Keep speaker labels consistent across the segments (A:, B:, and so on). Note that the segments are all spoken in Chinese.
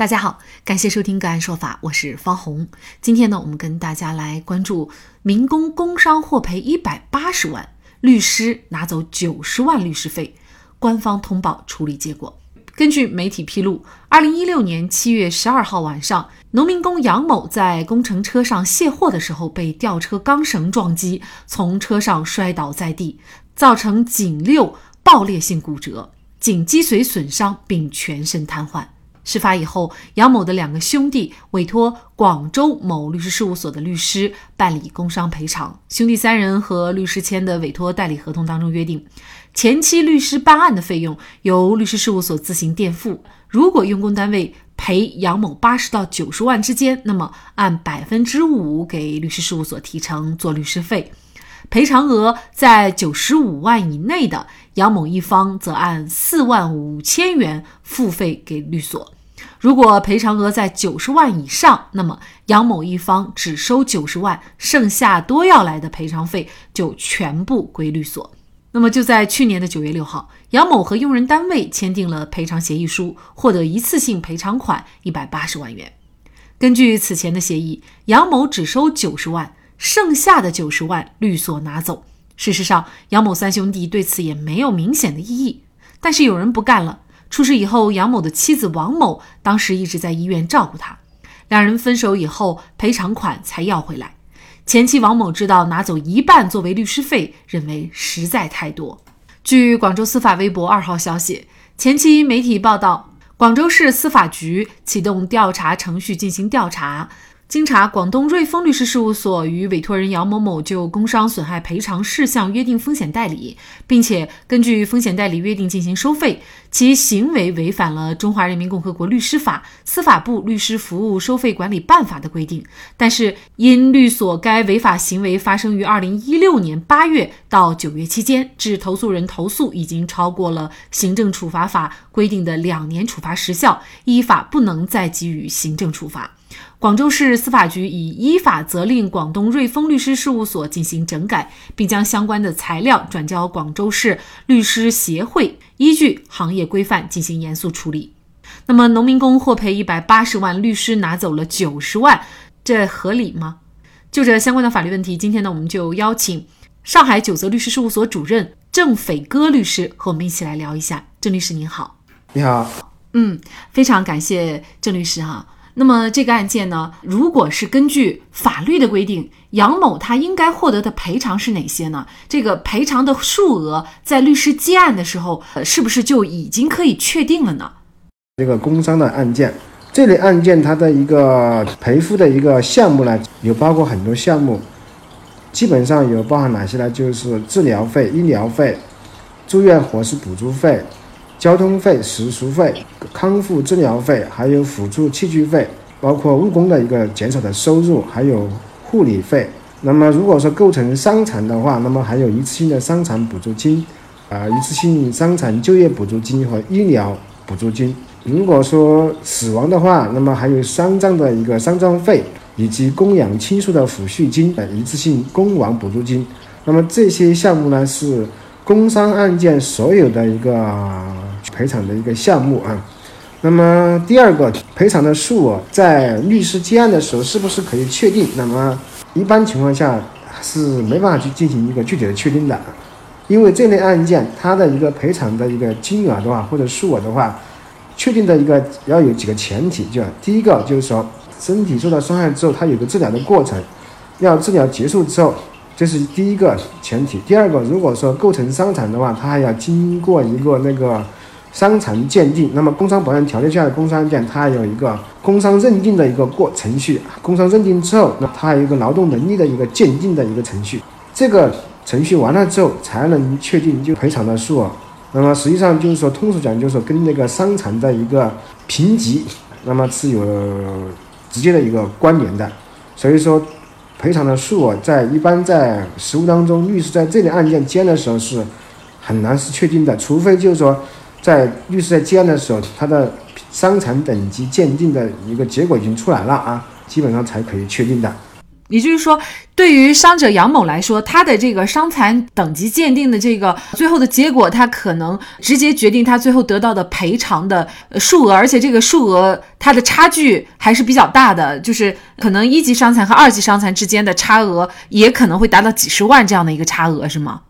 A: 大家好，感谢收听个案说法，我是方红。今天呢，我们跟大家来关注民工工伤获赔一百八十万，律师拿走九十万律师费，官方通报处理结果。根据媒体披露，二零一六年七月十二号晚上，农民工杨某在工程车上卸货的时候，被吊车钢绳撞击，从车上摔倒在地，造成颈六爆裂性骨折、颈脊髓损伤，并全身瘫痪。事发以后，杨某的两个兄弟委托广州某律师事务所的律师办理工伤赔偿。兄弟三人和律师签的委托代理合同当中约定，前期律师办案的费用由律师事务所自行垫付。如果用工单位赔杨某八十到九十万之间，那么按百分之五给律师事务所提成做律师费。赔偿额在九十五万以内的，杨某一方则按四万五千元付费给律所；如果赔偿额在九十万以上，那么杨某一方只收九十万，剩下多要来的赔偿费就全部归律所。那么就在去年的九月六号，杨某和用人单位签订了赔偿协议书，获得一次性赔偿款一百八十万元。根据此前的协议，杨某只收九十万。剩下的九十万律所拿走。事实上，杨某三兄弟对此也没有明显的异议。但是有人不干了。出事以后，杨某的妻子王某当时一直在医院照顾他。两人分手以后，赔偿款才要回来。前妻王某知道拿走一半作为律师费，认为实在太多。据广州司法微博二号消息，前期媒体报道，广州市司法局启动调查程序进行调查。经查，广东瑞丰律师事务所与委托人姚某某就工伤损害赔偿事项约定风险代理，并且根据风险代理约定进行收费，其行为违反了《中华人民共和国律师法》、司法部律师服务收费管理办法的规定。但是，因律所该违法行为发生于二零一六年八月到九月期间，致投诉人投诉已经超过了行政处罚法规定的两年处罚时效，依法不能再给予行政处罚。广州市司法局已依法责令广东瑞丰律师事务所进行整改，并将相关的材料转交广州市律师协会，依据行业规范进行严肃处理。那么，农民工获赔一百八十万，律师拿走了九十万，这合理吗？就这相关的法律问题，今天呢，我们就邀请上海九泽律师事务所主任郑斐戈律师和我们一起来聊一下。郑律师您好，
B: 你好，
A: 嗯，非常感谢郑律师哈。那么这个案件呢，如果是根据法律的规定，杨某他应该获得的赔偿是哪些呢？这个赔偿的数额在律师接案的时候，呃，是不是就已经可以确定了呢？
B: 这个工伤的案件，这类案件它的一个赔付的一个项目呢，有包括很多项目，基本上有包含哪些呢？就是治疗费、医疗费、住院伙食补助费。交通费、食宿费、康复治疗费，还有辅助器具费，包括误工的一个减少的收入，还有护理费。那么，如果说构成伤残的话，那么还有一次性的伤残补助金，啊，一次性伤残就业补助金和医疗补助金。如果说死亡的话，那么还有丧葬的一个丧葬费，以及供养亲属的抚恤金的一次性工亡补助金。那么这些项目呢，是工伤案件所有的一个。赔偿的一个项目啊，那么第二个赔偿的数额在律师接案的时候是不是可以确定？那么一般情况下是没办法去进行一个具体的确定的，因为这类案件它的一个赔偿的一个金额的话或者数额的话，确定的一个要有几个前提，就第一个就是说身体受到伤害之后，它有个治疗的过程，要治疗结束之后，这是第一个前提。第二个，如果说构成伤残的话，它还要经过一个那个。伤残鉴定，那么工伤保险条例下的工伤案件，它有一个工伤认定的一个过程序。工伤认定之后，那它还有一个劳动能力的一个鉴定的一个程序。这个程序完了之后，才能确定就赔偿的数额。那么实际上就是说，通俗讲就是说，跟那个伤残的一个评级，那么是有直接的一个关联的。所以说，赔偿的数额在一般在实务当中，律师在这类案件接的时候是很难是确定的，除非就是说。在律师在接案的时候，他的伤残等级鉴定的一个结果已经出来了啊，基本上才可以确定的。
A: 也就是说，对于伤者杨某来说，他的这个伤残等级鉴定的这个最后的结果，他可能直接决定他最后得到的赔偿的数额，而且这个数额它的差距还是比较大的，就是可能一级伤残和二级伤残之间的差额也可能会达到几十万这样的一个差额，是吗？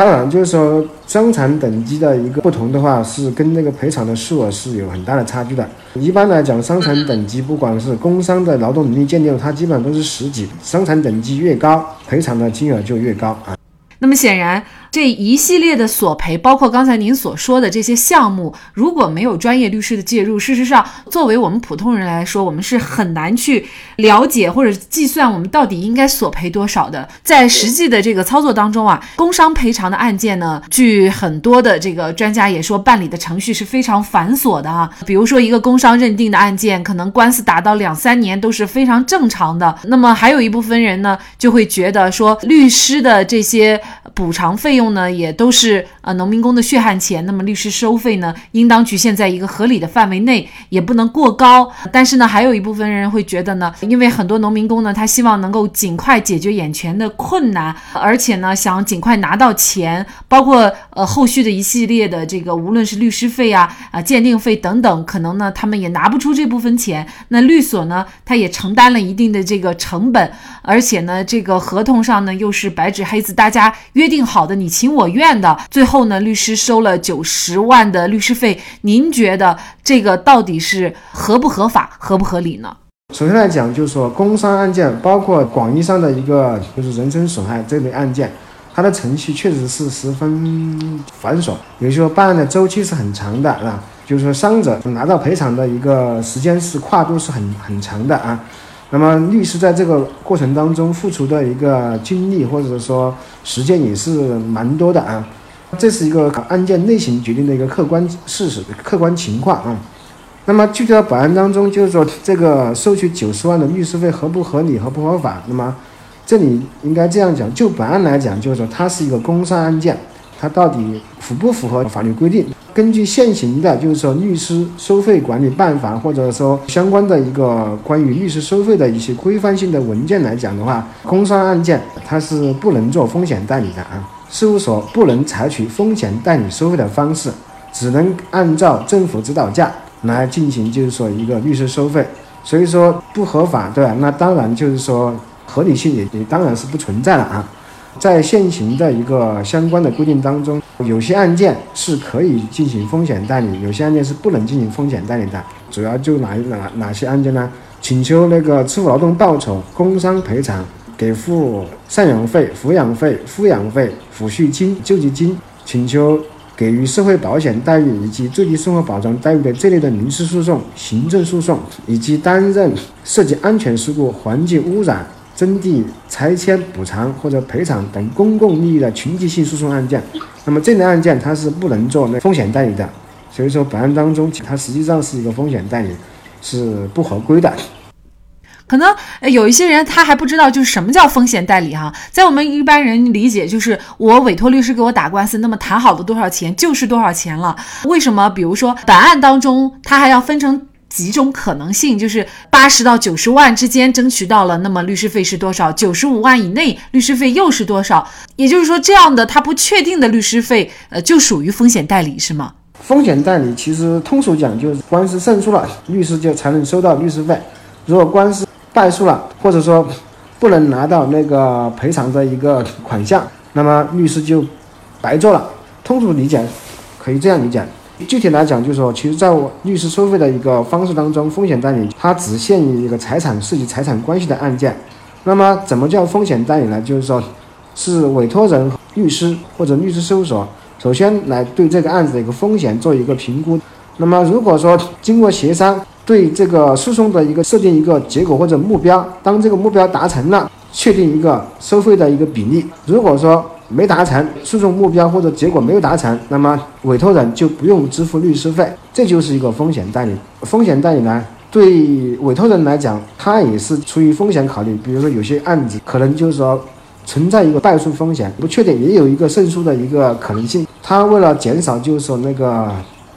B: 当然，就是说伤残等级的一个不同的话，是跟那个赔偿的数额是有很大的差距的。一般来讲，伤残等级不管是工伤的劳动能力鉴定，它基本上都是十级，伤残等级越高，赔偿的金额就越高啊。
A: 那么显然。这一系列的索赔，包括刚才您所说的这些项目，如果没有专业律师的介入，事实上，作为我们普通人来说，我们是很难去了解或者计算我们到底应该索赔多少的。在实际的这个操作当中啊，工伤赔偿的案件呢，据很多的这个专家也说，办理的程序是非常繁琐的啊。比如说一个工伤认定的案件，可能官司打到两三年都是非常正常的。那么还有一部分人呢，就会觉得说，律师的这些补偿费用。用呢也都是呃农民工的血汗钱，那么律师收费呢应当局限在一个合理的范围内，也不能过高。但是呢，还有一部分人会觉得呢，因为很多农民工呢，他希望能够尽快解决眼前的困难，而且呢想尽快拿到钱，包括呃后续的一系列的这个无论是律师费啊啊鉴定费等等，可能呢他们也拿不出这部分钱。那律所呢，他也承担了一定的这个成本，而且呢这个合同上呢又是白纸黑字，大家约定好的你。情我愿的，最后呢，律师收了九十万的律师费。您觉得这个到底是合不合法、合不合理呢？
B: 首先来讲，就是说工伤案件，包括广义上的一个就是人身损害这类案件，它的程序确实是十分繁琐，也就是说办案的周期是很长的啊。就是说伤者拿到赔偿的一个时间是跨度是很很长的啊。那么律师在这个过程当中付出的一个精力或者说时间也是蛮多的啊，这是一个案件类型决定的一个客观事实、客观情况啊。那么具体到本案当中，就是说这个收取九十万的律师费合不合理、合不合法？那么这里应该这样讲，就本案来讲，就是说它是一个工伤案件。它到底符不符合法律规定？根据现行的，就是说律师收费管理办法，或者说相关的一个关于律师收费的一些规范性的文件来讲的话，工伤案件它是不能做风险代理的啊，事务所不能采取风险代理收费的方式，只能按照政府指导价来进行，就是说一个律师收费，所以说不合法，对吧？那当然就是说合理性也也当然是不存在了啊。在现行的一个相关的规定当中，有些案件是可以进行风险代理，有些案件是不能进行风险代理的。主要就哪哪哪些案件呢？请求那个支付劳动报酬、工伤赔偿、给付赡养费、抚养费、抚养费、抚恤金、救济金，请求给予社会保险待遇以及最低生活保障待遇的这类的民事诉讼、行政诉讼，以及担任涉及安全事故、环境污染。征地拆迁补偿或者赔偿等公共利益的群集性诉讼案件，那么这类案件它是不能做那风险代理的，所以说本案当中它实际上是一个风险代理，是不合规的。
A: 可能有一些人他还不知道就是什么叫风险代理哈，在我们一般人理解就是我委托律师给我打官司，那么谈好的多少钱就是多少钱了。为什么？比如说本案当中它还要分成。几种可能性，就是八十到九十万之间争取到了，那么律师费是多少？九十五万以内，律师费又是多少？也就是说，这样的他不确定的律师费，呃，就属于风险代理，是吗？
B: 风险代理其实通俗讲就是官司胜诉了，律师就才能收到律师费；如果官司败诉了，或者说不能拿到那个赔偿的一个款项，那么律师就白做了。通俗理解，可以这样理解。具体来讲，就是说，其实在我律师收费的一个方式当中，风险代理它只限于一个财产涉及财产关系的案件。那么，怎么叫风险代理呢？就是说，是委托人律师或者律师事务所首先来对这个案子的一个风险做一个评估。那么，如果说经过协商，对这个诉讼的一个设定一个结果或者目标，当这个目标达成了，确定一个收费的一个比例。如果说没达成诉讼目标或者结果没有达成，那么委托人就不用支付律师费，这就是一个风险代理。风险代理呢，对委托人来讲，他也是出于风险考虑，比如说有些案子可能就是说存在一个败诉风险，不确定也有一个胜诉的一个可能性，他为了减少就是说那个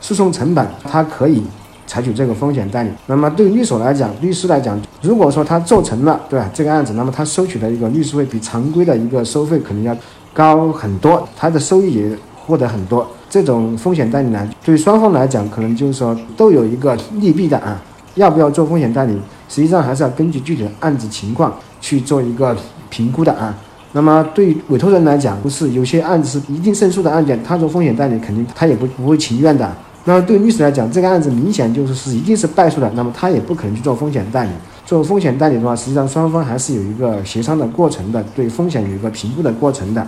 B: 诉讼成本，他可以。采取这个风险代理。那么对律所来讲，律师来讲，如果说他做成了，对吧？这个案子，那么他收取的一个律师费比常规的一个收费肯定要高很多，他的收益也获得很多。这种风险代理呢，对双方来讲，可能就是说都有一个利弊的啊。要不要做风险代理，实际上还是要根据具体的案子情况去做一个评估的啊。那么对委托人来讲，不是有些案子是一定胜诉的案件，他做风险代理肯定他也不不会情愿的。那么对律师来讲，这个案子明显就是是一定是败诉的，那么他也不可能去做风险代理。做风险代理的话，实际上双方还是有一个协商的过程的，对风险有一个评估的过程的。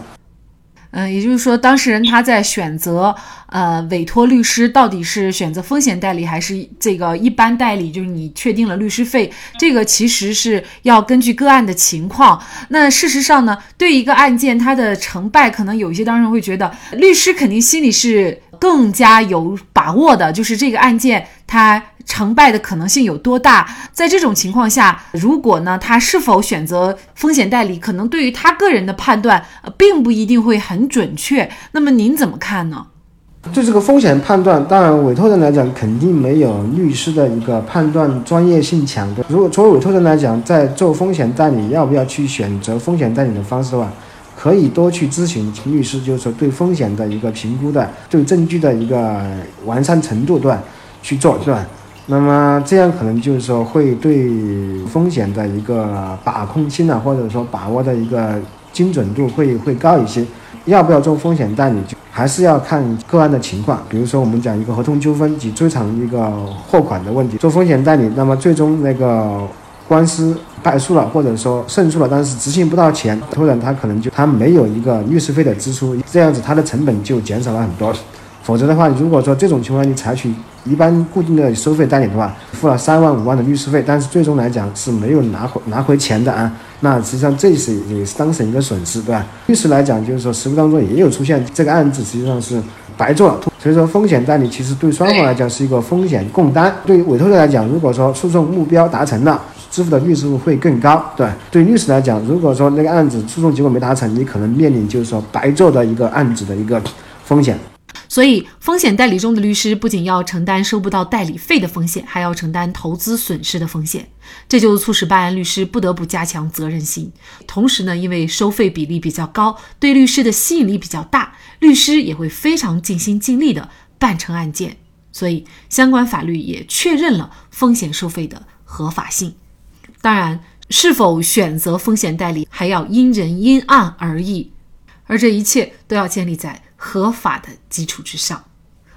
A: 嗯，也就是说，当事人他在选择呃委托律师，到底是选择风险代理还是这个一般代理？就是你确定了律师费，这个其实是要根据个案的情况。那事实上呢，对一个案件它的成败，可能有一些当事人会觉得，律师肯定心里是更加有把握的，就是这个案件它。成败的可能性有多大？在这种情况下，如果呢，他是否选择风险代理，可能对于他个人的判断，并不一定会很准确。那么您怎么看呢？
B: 对这个风险判断，当然委托人来讲，肯定没有律师的一个判断专业性强。如果作为委托人来讲，在做风险代理，要不要去选择风险代理的方式的话，可以多去咨询律师，就是说对风险的一个评估的，对证据的一个完善程度，段？去做，对吧？那么这样可能就是说会对风险的一个把控性啊，或者说把握的一个精准度会会高一些。要不要做风险代理，还是要看个案的情况。比如说我们讲一个合同纠纷及追偿一个货款的问题，做风险代理，那么最终那个官司败诉了，或者说胜诉了，但是执行不到钱，突然他可能就他没有一个律师费的支出，这样子他的成本就减少了很多。否则的话，如果说这种情况你采取一般固定的收费代理的话，付了三万五万的律师费，但是最终来讲是没有拿回拿回钱的啊，那实际上这是也是当事人一个损失，对吧？律师来讲，就是说实务当中也有出现这个案子实际上是白做了，所以说风险代理其实对双方来讲是一个风险共担。对于委托人来讲，如果说诉讼目标达成了，支付的律师费会更高，对对律师来讲，如果说那个案子诉讼结果没达成，你可能面临就是说白做的一个案子的一个风险。
A: 所以，风险代理中的律师不仅要承担收不到代理费的风险，还要承担投资损失的风险。这就促使办案律师不得不加强责任心。同时呢，因为收费比例比较高，对律师的吸引力比较大，律师也会非常尽心尽力的办成案件。所以，相关法律也确认了风险收费的合法性。当然，是否选择风险代理，还要因人因案而异。而这一切都要建立在。合法的基础之上，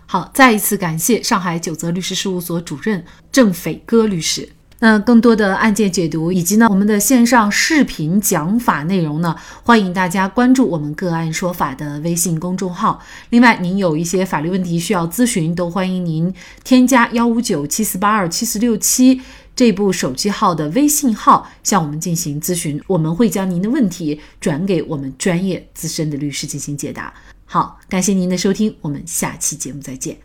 A: 好，再一次感谢上海九泽律师事务所主任郑斐戈律师。那更多的案件解读以及呢我们的线上视频讲法内容呢，欢迎大家关注我们个案说法的微信公众号。另外，您有一些法律问题需要咨询，都欢迎您添加幺五九七四八二七四六七这部手机号的微信号向我们进行咨询，我们会将您的问题转给我们专业资深的律师进行解答。好，感谢您的收听，我们下期节目再见。